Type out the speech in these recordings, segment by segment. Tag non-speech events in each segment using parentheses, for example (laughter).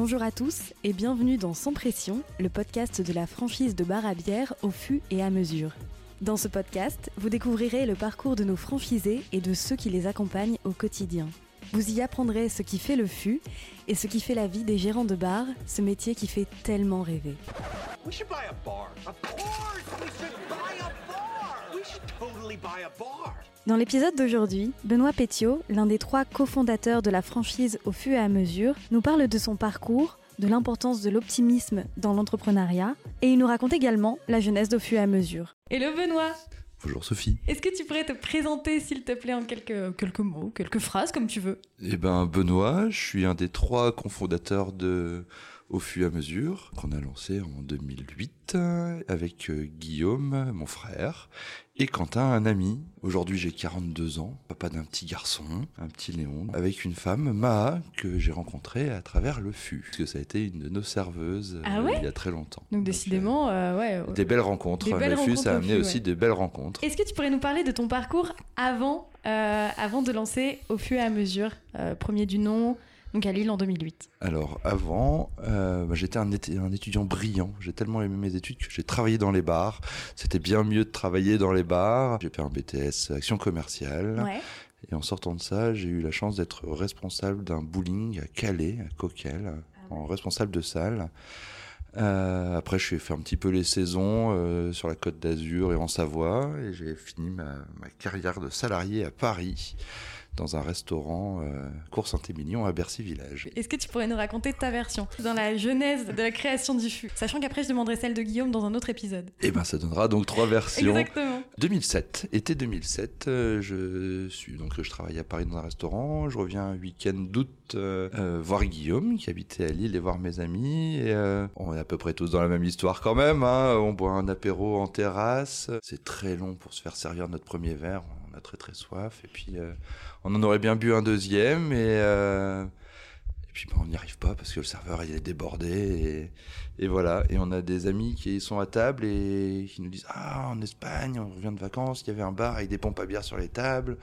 Bonjour à tous et bienvenue dans Sans Pression, le podcast de la franchise de bar à bière au fût et à mesure. Dans ce podcast, vous découvrirez le parcours de nos franchisés et de ceux qui les accompagnent au quotidien. Vous y apprendrez ce qui fait le fût et ce qui fait la vie des gérants de bar, ce métier qui fait tellement rêver. Dans l'épisode d'aujourd'hui, Benoît Pétiot, l'un des trois cofondateurs de la franchise Au fût et à mesure, nous parle de son parcours, de l'importance de l'optimisme dans l'entrepreneuriat, et il nous raconte également la jeunesse d'Au fût et à mesure. Hello Benoît Bonjour Sophie. Est-ce que tu pourrais te présenter s'il te plaît en quelques, quelques mots, quelques phrases comme tu veux? Eh ben Benoît, je suis un des trois cofondateurs de Au fur et à mesure qu'on a lancé en 2008 euh, avec euh, Guillaume, mon frère, et Quentin, un ami. Aujourd'hui j'ai 42 ans, papa d'un petit garçon, un petit Léon, avec une femme, Maha, que j'ai rencontrée à travers le fût. Parce que ça a été une de nos serveuses Ah euh, il y a très longtemps. Donc décidément, euh, ouais. euh, des belles rencontres. Des belles le fût, ça a rencontres amené aussi ouais. des belles rencontres. Est-ce que tu pourrais nous parler de ton parcours avant, avant de lancer Au fur et à mesure, premier du nom, donc à Lille en 2008 Alors avant, euh, bah, j'étais un, étu- un étudiant brillant. J'ai tellement aimé mes études que j'ai travaillé dans les bars. C'était bien mieux de travailler dans les bars. J'ai fait un BTS action commerciale. Ouais. Et en sortant de ça, j'ai eu la chance d'être responsable d'un bowling à Calais, à Coquel, en responsable de salle. Euh, après, je suis fait un petit peu les saisons euh, sur la Côte d'Azur et en Savoie, et j'ai fini ma, ma carrière de salarié à Paris, dans un restaurant euh, Cours Saint-Émilion à Bercy Village. Est-ce que tu pourrais nous raconter ta version dans la genèse de la création du fût? Sachant qu'après, je demanderai celle de Guillaume dans un autre épisode. Et ben, ça donnera donc trois versions. Exactement. 2007, été 2007, euh, je suis donc je travaille à Paris dans un restaurant, je reviens un week-end d'août euh, voir Guillaume qui habitait à Lille et voir mes amis. Et, on est à peu près tous dans la même histoire quand même. Hein, on boit un apéro en terrasse. C'est très long pour se faire servir notre premier verre. Très très soif et puis euh, on en aurait bien bu un deuxième et euh, et puis ben, on n'y arrive pas parce que le serveur il est débordé et, et voilà. Et on a des amis qui sont à table et qui nous disent Ah, en Espagne, on revient de vacances, il y avait un bar avec des pompes à bière sur les tables.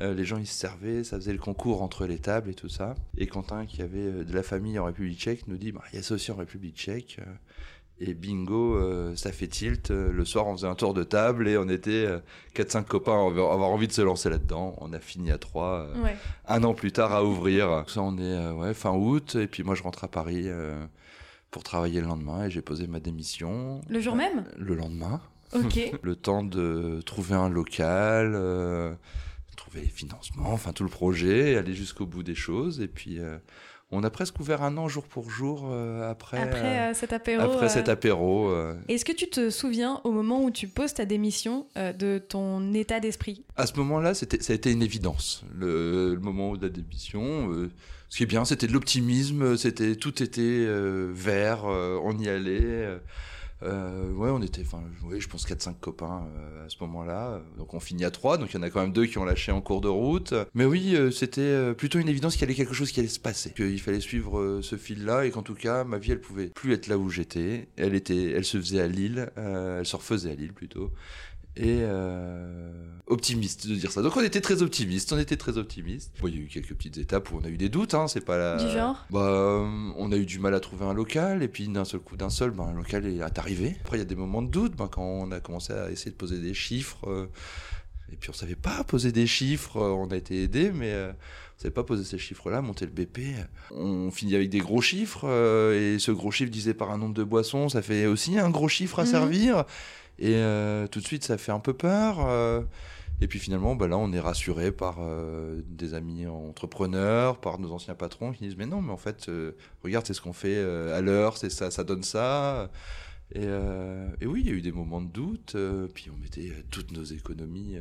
Euh, les gens ils se servaient, ça faisait le concours entre les tables et tout ça. Et Quentin, qui avait de la famille en République tchèque, nous dit bah, Il y a ça aussi en République tchèque. Euh, Et bingo, euh, ça fait tilt. Euh, Le soir, on faisait un tour de table et on était euh, 4-5 copains à avoir envie de se lancer là-dedans. On a fini à 3 Ouais. un an plus tard à ouvrir. Ça, on est euh, ouais, fin août, et puis moi, je rentre à Paris euh, pour travailler le lendemain, et j'ai posé ma démission. Le jour même? Le lendemain. Ok. (laughs) Le temps de trouver un local, euh, trouver les financements, enfin tout le projet, aller jusqu'au bout des choses, et puis euh, on a presque ouvert un an jour pour jour euh, après, Après euh, euh, cet apéro. après cet apéro. Est-ce que tu te souviens au moment où tu poses ta démission de ton état d'esprit? À ce moment-là, c'était, ça a été une évidence. Le, le moment de la démission, ce qui est bien, c'était de l'optimisme, c'était tout était vert, on y allait. Euh, ouais, on était, enfin, je pense 4-5 copains euh, à ce moment-là. Donc on finit à 3, donc il y en a quand même deux qui ont lâché en cours de route. Mais oui, euh, c'était euh, plutôt une évidence qu'il y allait quelque chose qui allait se passer, qu'il fallait suivre euh, ce fil-là et qu'en tout cas, ma vie, elle pouvait plus être là où j'étais. Elle était, elle se faisait à Lille, euh, elle se refaisait à Lille plutôt et euh, optimiste de dire ça. Donc on était très optimiste, on était très optimiste. Bon, il y a eu quelques petites étapes où on a eu des doutes, hein, c'est pas la... Du genre Bah, euh, on a eu du mal à trouver un local, et puis d'un seul coup, d'un seul, ben, un local est arrivé. Après, il y a des moments de doute, ben, quand on a commencé à essayer de poser des chiffres, euh, et puis on savait pas poser des chiffres, euh, on a été aidé, mais on savait pas poser ces chiffres-là, monter le BP. On finit avec des gros chiffres, et ce gros chiffre divisé par un nombre de boissons, ça fait aussi un gros chiffre à Mhm. servir. Et euh, tout de suite, ça fait un peu peur. euh, et puis finalement, bah là, on est rassuré par euh, des amis entrepreneurs, par nos anciens patrons qui disent mais non, mais en fait, regarde, c'est ce qu'on fait à l'heure, c'est ça, ça donne ça. Et, et oui, il y a eu des moments de doute. puis on mettait toutes nos économies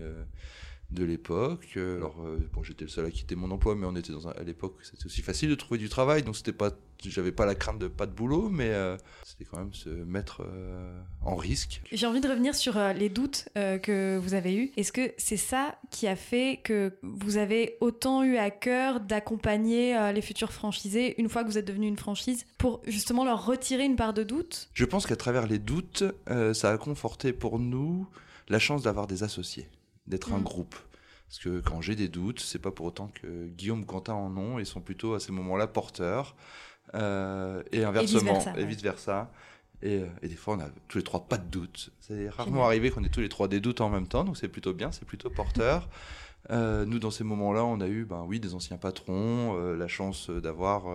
de l'époque. Euh, Alors euh, bon, j'étais le seul à quitter mon emploi, mais on était dans un, à l'époque, c'était aussi facile de trouver du travail, donc c'était pas, j'avais pas la crainte de pas de boulot, mais euh, c'était quand même se mettre euh, en risque. J'ai envie de revenir sur euh, les doutes que vous avez eus. Est-ce que c'est ça qui a fait que vous avez autant eu à cœur d'accompagner les futurs franchisés une fois que vous êtes devenu une franchise pour justement leur retirer une part de doute? Je pense qu'à travers les doutes, ça a conforté pour nous la chance d'avoir des associés, d'être un Mm. groupe. Parce que quand j'ai des doutes, c'est pas pour autant que Guillaume, Quentin en ont, ils sont plutôt à ces moments-là porteurs. Euh, et inversement, et vice-versa. Et, euh, et des fois, on a tous les trois pas de doute. C'est rarement arrivé qu'on ait tous les trois des doutes en même temps, donc c'est plutôt bien, c'est plutôt porteur. (laughs) Euh, nous, dans ces moments-là, on a eu, ben oui, des anciens patrons, euh, la chance euh, d'avoir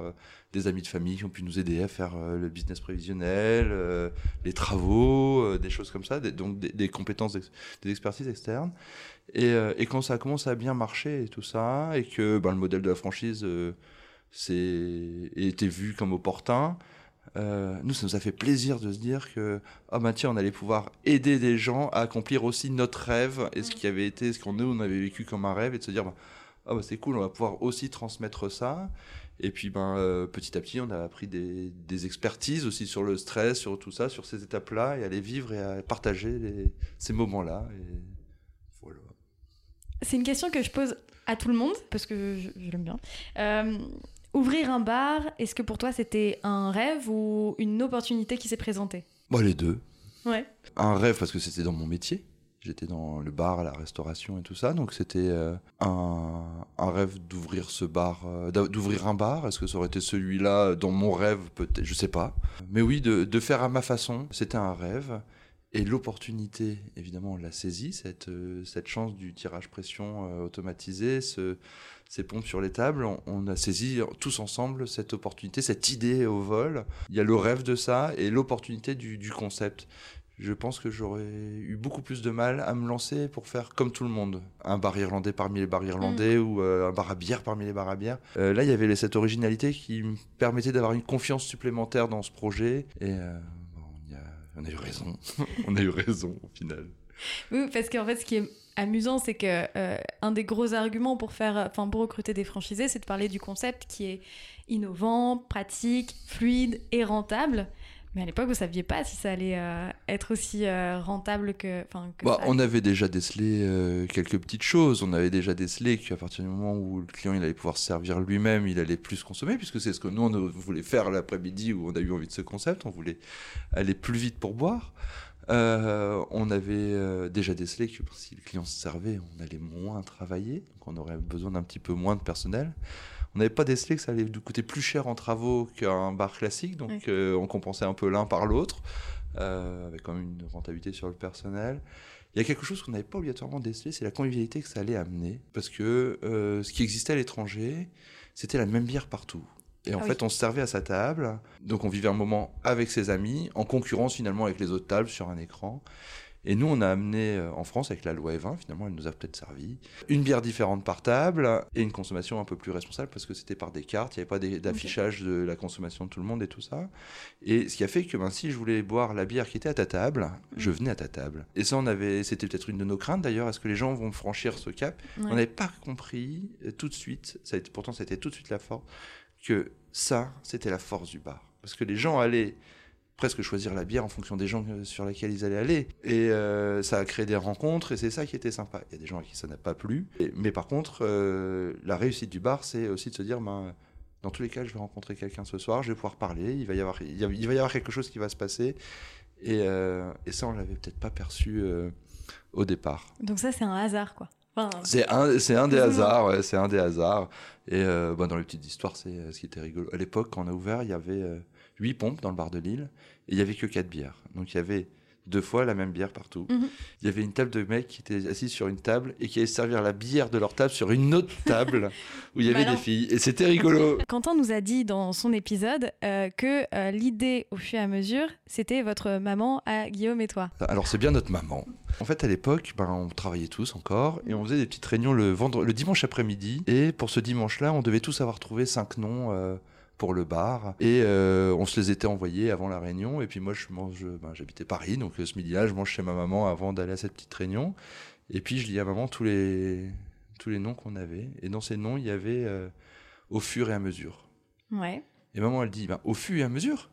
des amis de famille qui ont pu nous aider à faire le business prévisionnel, les travaux, des choses comme ça, donc des, compétences, des expertises externes. Et, quand ça commence à bien marcher et tout ça, et que ben, le modèle de la franchise été vu comme opportun, euh, nous, ça nous a fait plaisir de se dire que, ah bah tiens, on allait pouvoir aider des gens à accomplir aussi notre rêve et ce qui avait été, ce qu'on nous, on avait vécu comme un rêve et de se dire, bah, ah bah c'est cool, on va pouvoir aussi transmettre ça. Et puis, ben, euh, petit à petit, on a appris des, des expertises aussi sur le stress, sur tout ça, sur ces étapes-là, et à les vivre et à partager les- ces moments-là. Et voilà. C'est une question que je pose à tout le monde, parce que je, je l'aime bien. Euh, ouvrir un bar, est-ce que pour toi c'était un rêve ou une opportunité qui s'est présentée? Bon, les deux. Ouais. un rêve parce que c'était dans mon métier. J'étais dans le bar, la restauration et tout ça, donc c'était euh, un, un rêve d'ouvrir ce bar, euh, d'ouvrir un bar. Est-ce que ça aurait été celui-là dans mon rêve Peut-être, je sais pas. Mais oui, de, de faire à ma façon, c'était un rêve. Et l'opportunité, évidemment, on l'a saisie, cette, euh, cette chance du tirage pression euh, automatisé, ce- ces pompes sur les tables. On, on a saisi tous ensemble cette opportunité, cette idée au vol. Il y a le rêve de ça et l'opportunité du, du concept. Je pense que j'aurais eu beaucoup plus de mal à me lancer pour faire comme tout le monde. Un bar irlandais parmi les bars irlandais ou euh, un bar à bière parmi les bars à bière. Euh, là, il y avait cette originalité qui me permettait d'avoir une confiance supplémentaire dans ce projet. Et euh, on a eu raison. (laughs) on a eu raison au final. Oui, parce qu'en fait, ce qui est amusant, c'est que euh, un des gros arguments pour faire, enfin pour recruter des franchisés, c'est de parler du concept qui est innovant, pratique, fluide et rentable. Mais à l'époque, vous saviez pas si ça allait euh, être aussi euh, rentable que. Bah, ça. on avait déjà décelé euh, quelques petites choses. On avait déjà décelé qu'à partir du moment où le client il allait pouvoir se servir lui-même, il allait plus consommer, puisque c'est ce que nous on voulait faire l'après-midi où on a eu envie de ce concept. On voulait aller plus vite pour boire. On avait déjà décelé que si le client se servait, on allait moins travailler, donc on aurait besoin d'un petit peu moins de personnel. On n'avait pas décelé que ça allait nous coûter plus cher en travaux qu'un bar classique, donc euh, on compensait un peu l'un par l'autre, euh, avec quand même une rentabilité sur le personnel. Il y a quelque chose qu'on n'avait pas obligatoirement décelé, c'est la convivialité que ça allait amener. Parce que euh, ce qui existait à l'étranger, c'était la même bière partout. Et en Ah oui. fait, on se servait à sa table. Donc, on vivait un moment avec ses amis, en concurrence finalement avec les autres tables sur un écran. Et nous, on a amené euh, en France avec la loi E20, finalement, elle nous a peut-être servi, une bière différente par table et une consommation un peu plus responsable parce que c'était par des cartes, il n'y avait pas d'affichage de la consommation de tout le monde et tout ça. Et ce qui a fait que ben, si je voulais boire la bière qui était à ta table, je venais à ta table. Et ça, on avait, c'était peut-être une de nos craintes d'ailleurs, est-ce que les gens vont franchir ce cap? Ouais. On n'avait pas compris euh, tout de suite, ça a été, pourtant été tout de suite la force, que ça, c'était la force du bar. Parce que les gens allaient presque choisir la bière en fonction des gens euh, sur lesquels ils allaient aller. Et euh, ça a créé des rencontres et c'est ça qui était sympa. Il y a des gens à qui ça n'a pas plu. Et- mais par contre, euh, la réussite du bar, c'est aussi de se dire, ben, dans tous les cas, je vais rencontrer quelqu'un ce soir, je vais pouvoir parler, il va y avoir, il y a- il va y avoir quelque chose qui va se passer. Et, euh, et ça, on l'avait peut-être pas perçu au départ. Donc ça, c'est un hasard, quoi. Enfin, C'est un, c'est un des hasards, ouais, c'est un des hasards. Et euh, bah, dans les petites histoires, c'est ce qui était rigolo. À l'époque, quand on a ouvert, il y avait euh, huit pompes dans le bar de Lille et il y avait que quatre bières. Donc il y avait deux fois la même bière partout. Mhm. Il y avait une table de mecs qui étaient assis sur une table et qui allaient servir la bière de leur table sur une autre (laughs) table où il y avait Malin. des filles. Et c'était rigolo. (laughs) Quentin nous a dit dans son épisode euh, que euh, l'idée, au fur et à mesure, c'était votre maman à Guillaume et toi. Alors c'est bien notre maman. En fait, à l'époque, ben, on travaillait tous encore et on faisait des petites réunions le, vendre... le dimanche après-midi. Et pour ce dimanche-là, on devait tous avoir trouvé cinq noms euh, pour le bar. Et euh, on se les était envoyés avant la réunion. Et puis moi, je mange, ben, j'habitais Paris, donc euh, ce midi-là, je mange chez ma maman avant d'aller à cette petite réunion. Et puis je dis à maman tous les, tous les noms qu'on avait. Et dans ces noms, il y avait euh, au fur et à mesure. Ouais. Et maman, elle dit, ben, au fur et à mesure.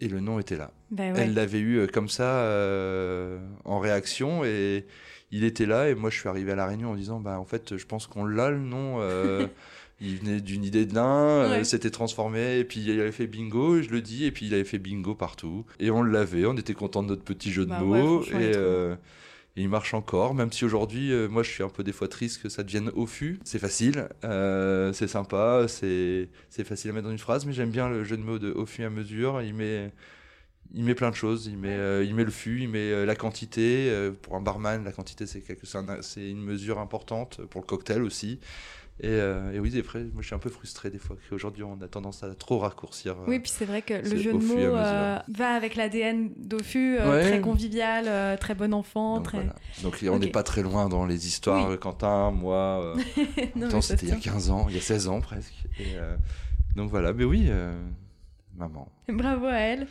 Et le nom était là. Ouais. Elle l'avait eu euh, comme ça euh, en réaction et il était là et moi je suis arrivé à la réunion en disant bah en fait je pense qu'on l'a le nom euh, (laughs) il venait d'une idée de l'un euh, Ouais. s'était transformé et puis il avait fait bingo et je le dis et puis il avait fait bingo partout et on l'avait on était content de notre petit jeu de Bah mots et euh, Et il marche encore, même si aujourd'hui, euh, moi je suis un peu des fois triste que ça devienne au fût. C'est facile, euh, c'est sympa, c'est facile à mettre dans une phrase, mais j'aime bien le jeu de mots de au fût à mesure. Il met, il met plein de choses. Il met, euh, il met le fût, il met euh, la quantité. Euh, pour un barman, la quantité c'est quelque- c'est un- c'est une mesure importante. Pour le cocktail aussi. Et, euh, et oui, des fois, moi je suis un peu frustré des fois qu'aujourd'hui on a tendance à trop raccourcir. euh, Oui, puis c'est vrai que le jeu de mots euh, va avec l'ADN d'Ofu, euh, Ouais. très convivial, très bon enfant. Donc, très... voilà. Donc on n'est pas très loin dans les histoires, Oui. Quentin, moi. (laughs) c'était il y a se tient. 15 ans, il y a 16 ans presque. Et, donc voilà, mais oui, maman. Bravo à elle.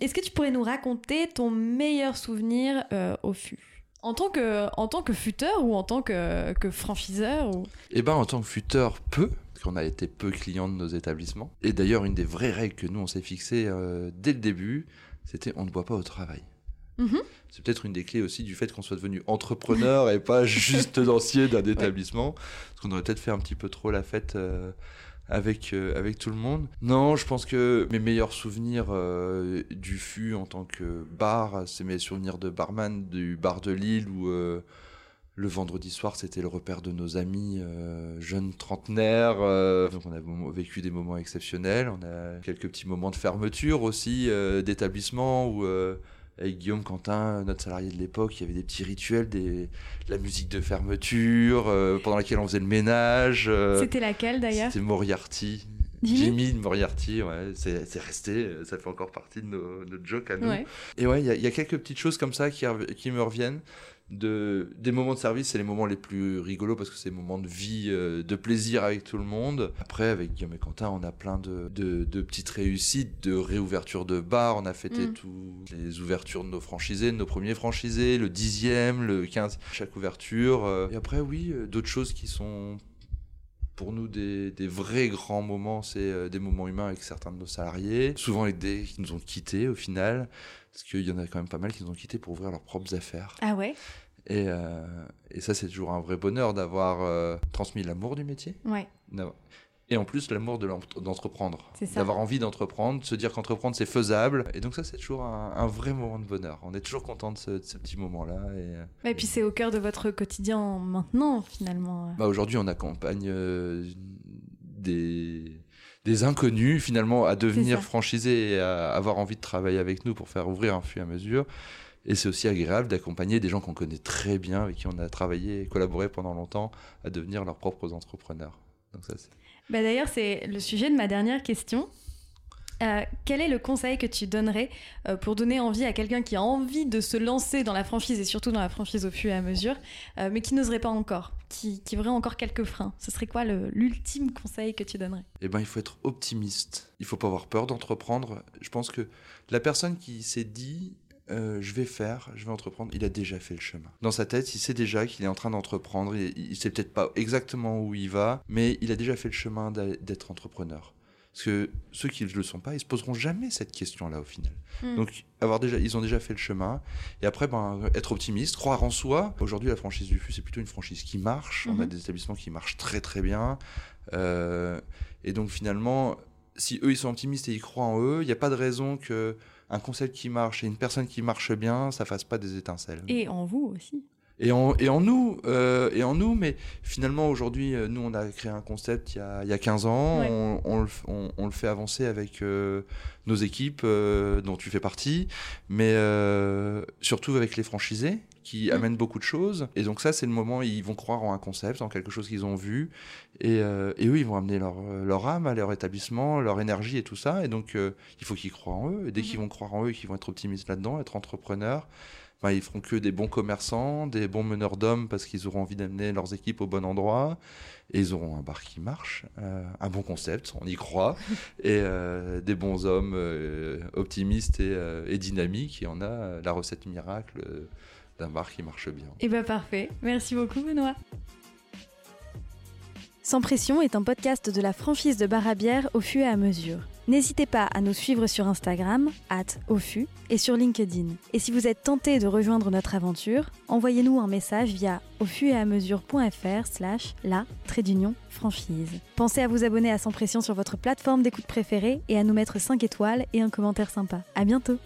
Est-ce que tu pourrais nous raconter ton meilleur souvenir au fût? En tant, que, en tant que futeur ou en tant que, que franchiseur ou... Eh ben, en tant que futeur, peu, parce qu'on a été peu clients de nos établissements. Et d'ailleurs, une des vraies règles que nous, on s'est fixées euh, dès le début, c'était on ne boit pas au travail. Mhm. C'est peut-être une des clés aussi du fait qu'on soit devenu entrepreneur et pas (laughs) juste tenancier d'un établissement. Parce qu'on aurait peut-être fait un petit peu trop la fête euh, avec, euh, avec tout le monde. Non, je pense que mes meilleurs souvenirs euh, du fût en tant que bar, c'est mes souvenirs de barman du bar de Lille où euh, le vendredi soir c'était le repère de nos amis jeunes trentenaires. donc on a vécu des moments exceptionnels. On a quelques petits moments de fermeture aussi d'établissement où... avec Guillaume Quentin, notre salarié de l'époque, il y avait des petits rituels, des, la musique de fermeture, euh, pendant laquelle on faisait le ménage. euh, C'était laquelle d'ailleurs? C'était Moriarty. Jimmy de Moriarty, ouais, c'est resté, ça fait encore partie de nos, notre joke à nous. Ouais. Et ouais, il y, a- il y a quelques petites choses comme ça qui, me reviennent. De, des moments de service, c'est les moments les plus rigolos parce que c'est des moments de vie, euh, de plaisir avec tout le monde. Après, avec Guillaume et Quentin, on a plein de, de, de petites réussites, de réouverture de bars. On a fêté Mm. toutes les ouvertures de nos franchisés, de nos premiers franchisés, le dixième, le 15, chaque ouverture. euh. Et après, oui, euh, d'autres choses qui sont pour nous des, des vrais grands moments, c'est euh, des moments humains avec certains de nos salariés, souvent avec des qui nous ont quittés au final, parce qu'il y en a quand même pas mal qui nous ont quittés pour ouvrir leurs propres affaires. Ah ouais? Et, euh, et ça, c'est toujours un vrai bonheur d'avoir euh, transmis l'amour du métier, Ouais. Et en plus l'amour de d'entreprendre, d'avoir envie d'entreprendre, de se dire qu'entreprendre c'est faisable. Et donc ça, c'est toujours un, un vrai moment de bonheur. On est toujours content de ce, de ce petit moment-là. Et, Et puis c'est au cœur de votre quotidien maintenant finalement. Bah, aujourd'hui, on accompagne euh, des, des inconnus finalement à devenir franchisés et à avoir envie de travailler avec nous pour faire ouvrir un fur et à mesure. Et c'est aussi agréable d'accompagner des gens qu'on connaît très bien, avec qui on a travaillé et collaboré pendant longtemps, à devenir leurs propres entrepreneurs. Donc ça, c'est- Bah, D'ailleurs, c'est le sujet de ma dernière question. Euh, quel est le conseil que tu donnerais euh, pour donner envie à quelqu'un qui a envie de se lancer dans la franchise et surtout dans la franchise au fur et à mesure, euh, mais qui n'oserait pas encore, qui, qui aurait encore quelques freins? Ce serait quoi l'ultime conseil que tu donnerais? Eh ben, il faut être optimiste. Il faut pas avoir peur d'entreprendre. Je pense que la personne qui s'est dit euh, je vais faire, je vais entreprendre, il a déjà fait le chemin. Dans sa tête, il sait déjà qu'il est en train d'entreprendre. Il, il sait peut-être pas exactement où il va, mais il a déjà fait le chemin d'être entrepreneur. Parce que ceux qui ne le sont pas, ils se poseront jamais cette question-là au final. Mm. Donc, avoir déjà, ils ont déjà fait le chemin. Et après, ben, être optimiste, croire en soi. Aujourd'hui, la franchise du FU, c'est plutôt une franchise qui marche. On a Mhm. des établissements qui marchent très très bien. Euh, et donc, finalement, si eux, ils sont optimistes et ils croient en eux, il n'y a pas de raison que un concept qui marche et une personne qui marche bien, ça fasse pas des étincelles. Et en vous aussi. Et en, et en nous, euh, et en nous, mais finalement aujourd'hui, euh, nous on a créé un concept il y a, il y a 15 ans, Ouais. on, on le, on- on le fait avancer avec euh, nos équipes euh, dont tu fais partie, mais surtout avec les franchisés qui Mm. amènent beaucoup de choses. Et donc ça c'est le moment où ils vont croire en un concept, en quelque chose qu'ils ont vu, et, euh, et eux ils vont amener leur, leur âme à leur établissement, leur énergie et tout ça, et donc euh, il faut qu'ils croient en eux, et dès Mhm. qu'ils vont croire en eux qu'ils vont être optimistes là-dedans, être entrepreneurs, ben, ils feront que des bons commerçants, des bons meneurs d'hommes parce qu'ils auront envie d'amener leurs équipes au bon endroit et ils auront un bar qui marche, euh, un bon concept, on y croit, (laughs) et euh, des bons hommes euh, optimistes et, euh, et dynamiques et on a euh, la recette miracle euh, d'un bar qui marche bien. Et bah parfait. Merci beaucoup Benoît. Sans pression est un podcast de la franchise de bar à bière au fût et à mesure. N'hésitez pas à nous suivre sur Instagram, at au et sur LinkedIn. Et si vous êtes tenté de rejoindre notre aventure, envoyez-nous un message via au et à mesure.fr slash la trait d'union franchise. Pensez à vous abonner à Sans pression sur votre plateforme d'écoute préférée et à nous mettre 5 étoiles et un commentaire sympa. À bientôt!